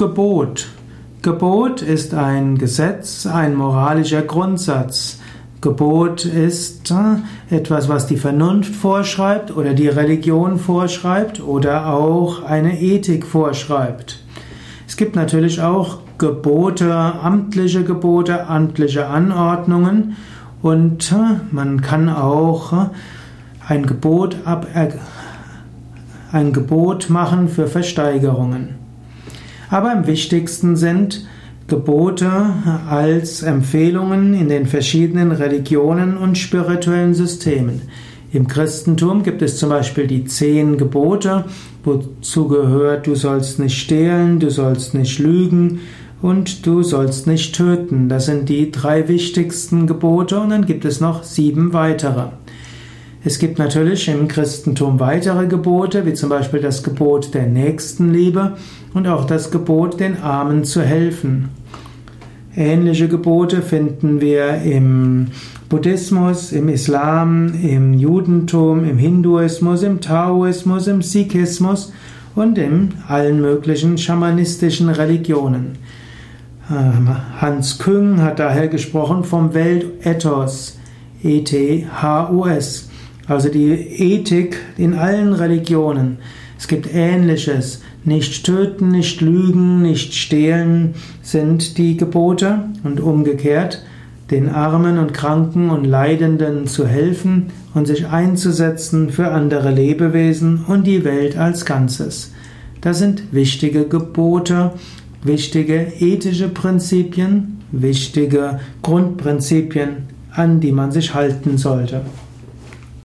Gebot. Gebot ist ein Gesetz, ein moralischer Grundsatz. Gebot ist äh, etwas, was die Vernunft vorschreibt oder die Religion vorschreibt oder auch eine Ethik vorschreibt. Es gibt natürlich auch Gebote, amtliche Gebote, amtliche Anordnungen und äh, man kann auch äh, ein Gebot, ab, ein Gebot machen für Versteigerungen. Aber am wichtigsten sind Gebote als Empfehlungen in den verschiedenen Religionen und spirituellen Systemen. Im Christentum gibt es zum Beispiel die zehn Gebote, wozu gehört, du sollst nicht stehlen, du sollst nicht lügen und du sollst nicht töten. Das sind die drei wichtigsten Gebote und dann gibt es noch sieben weitere. Es gibt natürlich im Christentum weitere Gebote, wie zum Beispiel das Gebot der Nächstenliebe und auch das Gebot, den Armen zu helfen. Ähnliche Gebote finden wir im Buddhismus, im Islam, im Judentum, im Hinduismus, im Taoismus, im Sikhismus und in allen möglichen schamanistischen Religionen. Ähm, Hans Küng hat daher gesprochen vom Weltethos, E-T-H-O-S. Also die Ethik in allen Religionen. Es gibt Ähnliches. Nicht töten, nicht lügen, nicht stehlen sind die Gebote und umgekehrt den Armen und Kranken und Leidenden zu helfen und sich einzusetzen für andere Lebewesen und die Welt als Ganzes. Das sind wichtige Gebote, wichtige ethische Prinzipien, wichtige Grundprinzipien, an die man sich halten sollte.